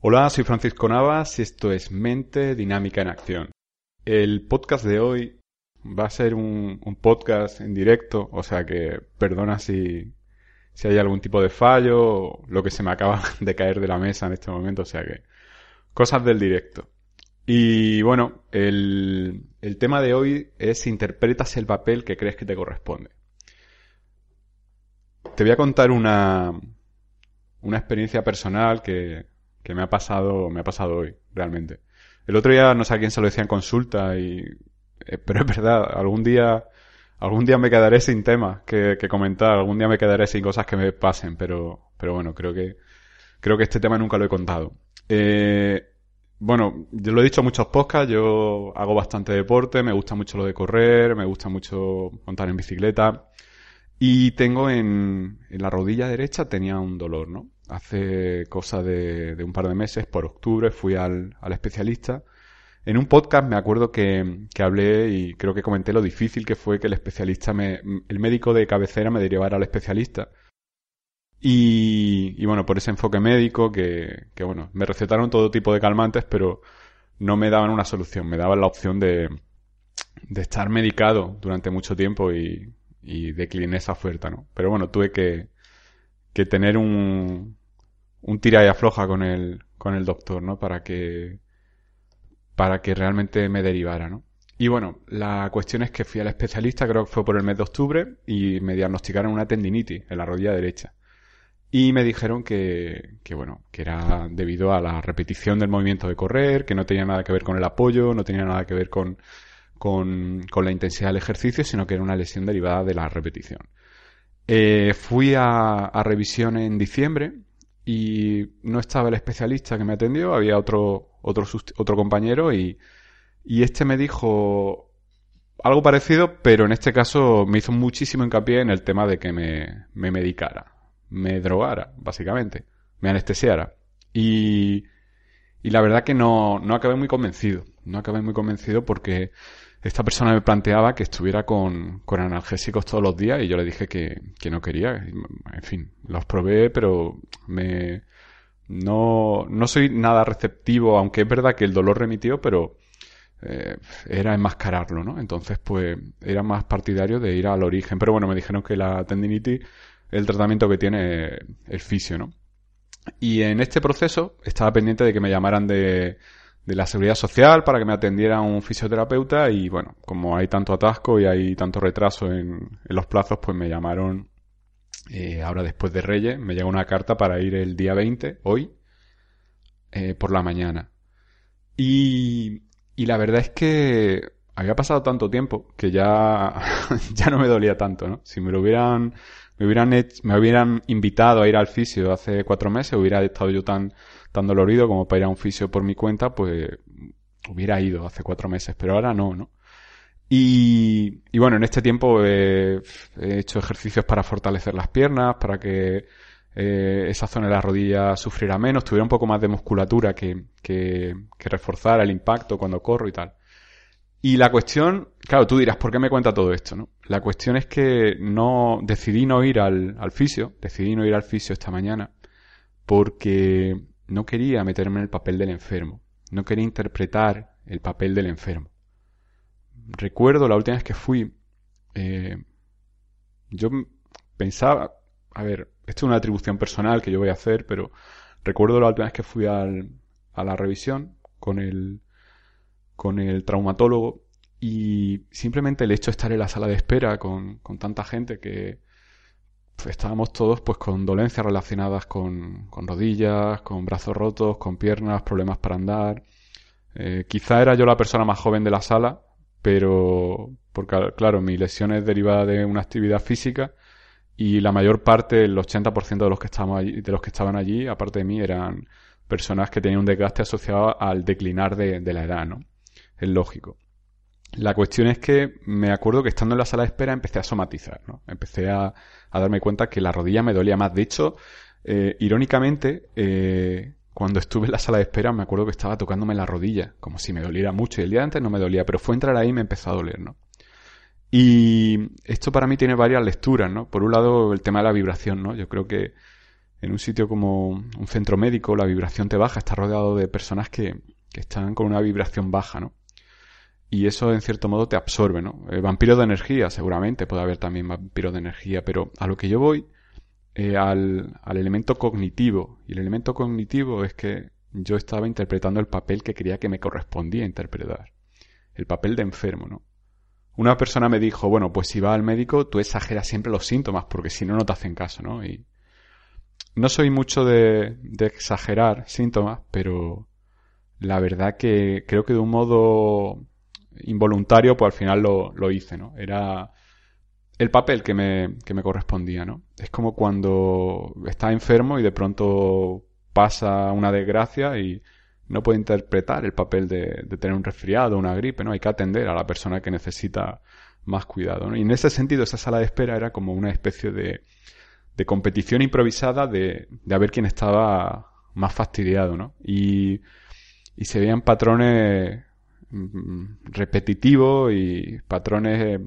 Hola, soy Francisco Navas y esto es Mente Dinámica en Acción. El podcast de hoy va a ser un, podcast en directo, o sea que perdona si, si hay algún tipo de fallo lo que se me acaba de caer de la mesa en este momento, o sea que cosas del directo. Y bueno, el, el tema de hoy es interpretas el papel que crees que te corresponde. Te voy a contar una, una experiencia personal que, que me ha pasado, me ha pasado hoy, realmente. El otro día no sé a quién se lo decía en consulta y, eh, pero es verdad, algún día, algún día me quedaré sin temas que, comentar, algún día me quedaré sin cosas que me pasen, pero, pero bueno, creo que, creo que este tema nunca lo he contado. Eh, bueno, yo lo he dicho en muchos podcasts, yo hago bastante deporte, me gusta mucho lo de correr, me gusta mucho montar en bicicleta. Y tengo en, en la rodilla derecha tenía un dolor, ¿no? Hace cosa de, de un par de meses, por octubre, fui al, al especialista. En un podcast me acuerdo que, que, hablé y creo que comenté lo difícil que fue que el especialista me, el médico de cabecera me derivara al especialista. Y, y bueno, por ese enfoque médico que, que bueno, me recetaron todo tipo de calmantes, pero no me daban una solución, me daban la opción de, de estar medicado durante mucho tiempo y, y decliné esa oferta, ¿no? Pero bueno, tuve que, que tener un, un tira y afloja con el, con el doctor, ¿no? Para que, para que realmente me derivara, ¿no? Y bueno, la cuestión es que fui al especialista, creo que fue por el mes de octubre, y me diagnosticaron una tendinitis en la rodilla derecha. Y me dijeron que, que bueno, que era debido a la repetición del movimiento de correr, que no tenía nada que ver con el apoyo, no tenía nada que ver con, con, con la intensidad del ejercicio, sino que era una lesión derivada de la repetición. Eh, fui a, a, revisión en diciembre y no estaba el especialista que me atendió, había otro, otro, otro compañero y, y este me dijo algo parecido, pero en este caso me hizo muchísimo hincapié en el tema de que me, me medicara, me drogara, básicamente, me anestesiara. Y, y la verdad que no, no acabé muy convencido, no acabé muy convencido porque esta persona me planteaba que estuviera con, con analgésicos todos los días y yo le dije que, que, no quería. En fin, los probé, pero me no, no soy nada receptivo, aunque es verdad que el dolor remitió, pero eh, era enmascararlo, ¿no? Entonces, pues, era más partidario de ir al origen. Pero bueno, me dijeron que la tendinitis el tratamiento que tiene el fisio, ¿no? Y en este proceso estaba pendiente de que me llamaran de, de la seguridad social para que me atendiera un fisioterapeuta y bueno, como hay tanto atasco y hay tanto retraso en, en los plazos, pues me llamaron eh, ahora después de Reyes, me llega una carta para ir el día 20, hoy, eh, por la mañana. Y, y la verdad es que había pasado tanto tiempo que ya, ya no me dolía tanto, ¿no? Si me lo hubieran, me hubieran, me hubieran invitado a ir al fisio hace cuatro meses, hubiera estado yo tan tan dolorido como para ir a un fisio por mi cuenta, pues hubiera ido hace cuatro meses, pero ahora no, ¿no? Y, y bueno, en este tiempo he, he, hecho ejercicios para fortalecer las piernas, para que eh, esa zona de la rodilla sufriera menos, tuviera un poco más de musculatura que, que, que reforzara el impacto cuando corro y tal. Y la cuestión, claro, tú dirás, ¿por qué me cuenta todo esto, no? La cuestión es que no, decidí no ir al, al fisio, decidí no ir al fisio esta mañana, porque no quería meterme en el papel del enfermo, no quería interpretar el papel del enfermo. Recuerdo la última vez que fui, eh, yo pensaba, a ver, esto es una atribución personal que yo voy a hacer, pero recuerdo la última vez que fui al, a la revisión con el, con el traumatólogo y simplemente el hecho de estar en la sala de espera con, con tanta gente que, estábamos todos pues con dolencias relacionadas con, con, rodillas, con brazos rotos, con piernas, problemas para andar. Eh, quizá era yo la persona más joven de la sala, pero porque claro, mi lesión es derivada de una actividad física y la mayor parte, el 80% de los que estaban allí, de los que estaban allí, aparte de mí, eran personas que tenían un desgaste asociado al declinar de, de la edad, ¿no? Es lógico. La cuestión es que me acuerdo que estando en la sala de espera empecé a somatizar, ¿no? Empecé a, a darme cuenta que la rodilla me dolía más. De hecho, eh, irónicamente, eh, cuando estuve en la sala de espera me acuerdo que estaba tocándome la rodilla, como si me doliera mucho. Y el día antes no me dolía, pero fue entrar ahí y me empezó a doler, ¿no? Y esto para mí tiene varias lecturas, ¿no? Por un lado, el tema de la vibración, ¿no? Yo creo que en un sitio como un centro médico, la vibración te baja, estás rodeado de personas que, que están con una vibración baja, ¿no? Y eso en cierto modo te absorbe, ¿no? Eh, vampiro de energía, seguramente, puede haber también vampiro de energía, pero a lo que yo voy, eh, al, al elemento cognitivo. Y el elemento cognitivo es que yo estaba interpretando el papel que creía que me correspondía interpretar. El papel de enfermo, ¿no? Una persona me dijo, bueno, pues si vas al médico, tú exageras siempre los síntomas, porque si no, no te hacen caso, ¿no? Y no soy mucho de, de exagerar síntomas, pero la verdad que creo que de un modo involuntario, pues al final lo, lo hice, ¿no? Era el papel que me, que me correspondía, ¿no? Es como cuando estás enfermo y de pronto pasa una desgracia y no puede interpretar el papel de, de tener un resfriado, una gripe, ¿no? Hay que atender a la persona que necesita más cuidado, ¿no? Y en ese sentido, esa sala de espera era como una especie de, de competición improvisada de, de a ver quién estaba más fastidiado, ¿no? Y, y se veían patrones mm, repetitivos y patrones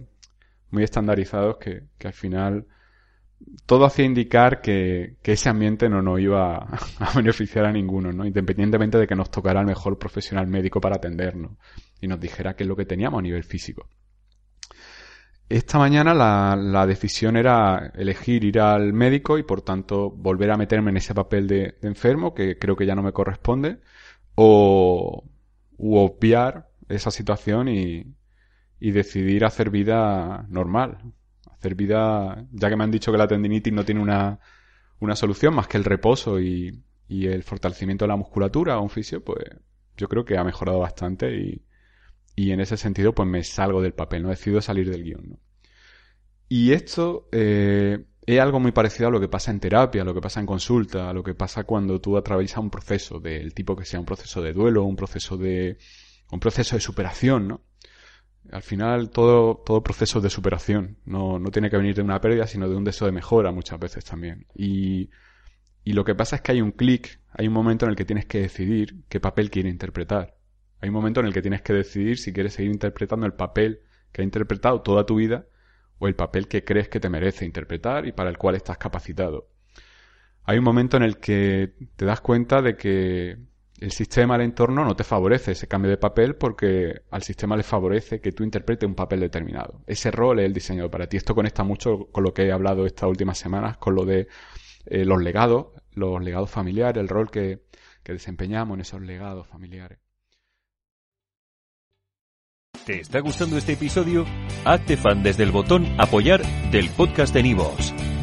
muy estandarizados que, al final todo hacía indicar que, ese ambiente no nos iba a, beneficiar a ninguno, ¿no? Independientemente de que nos tocara el mejor profesional médico para atendernos y nos dijera qué es lo que teníamos a nivel físico. Esta mañana la, decisión era elegir ir al médico y por tanto volver a meterme en ese papel de, enfermo que creo que ya no me corresponde o obviar esa situación y, decidir hacer vida normal. Hacer vida, ya que me han dicho que la tendinitis no tiene una, solución más que el reposo y, el fortalecimiento de la musculatura o un fisio, pues yo creo que ha mejorado bastante y, en ese sentido pues me salgo del papel, no decido salir del guion. Y esto eh, es algo muy parecido a lo que pasa en terapia, a lo que pasa en consulta, a lo que pasa cuando tú atraviesas un proceso del tipo que sea un proceso de duelo, un proceso de un proceso de superación, ¿no? Al final todo, todo proceso de superación. No, no tiene que venir de una pérdida, sino de un deseo de mejora muchas veces también. Y, y lo que pasa es que hay un clic, hay un momento en el que tienes que decidir qué papel quieres interpretar. Hay un momento en el que tienes que decidir si quieres seguir interpretando el papel que has interpretado toda tu vida o el papel que crees que te merece interpretar y para el cual estás capacitado. Hay un momento en el que te das cuenta de que el sistema, el entorno, no te favorece ese cambio de papel porque al sistema le favorece que tú interpretes un papel determinado. Ese rol es el diseñado para ti. Esto conecta mucho con lo que he hablado estas últimas semanas, con lo de eh, los legados, los legados familiares, el rol que, que desempeñamos en esos legados familiares. ¿Te está gustando este episodio? Hazte fan desde el botón apoyar del podcast de Nivos.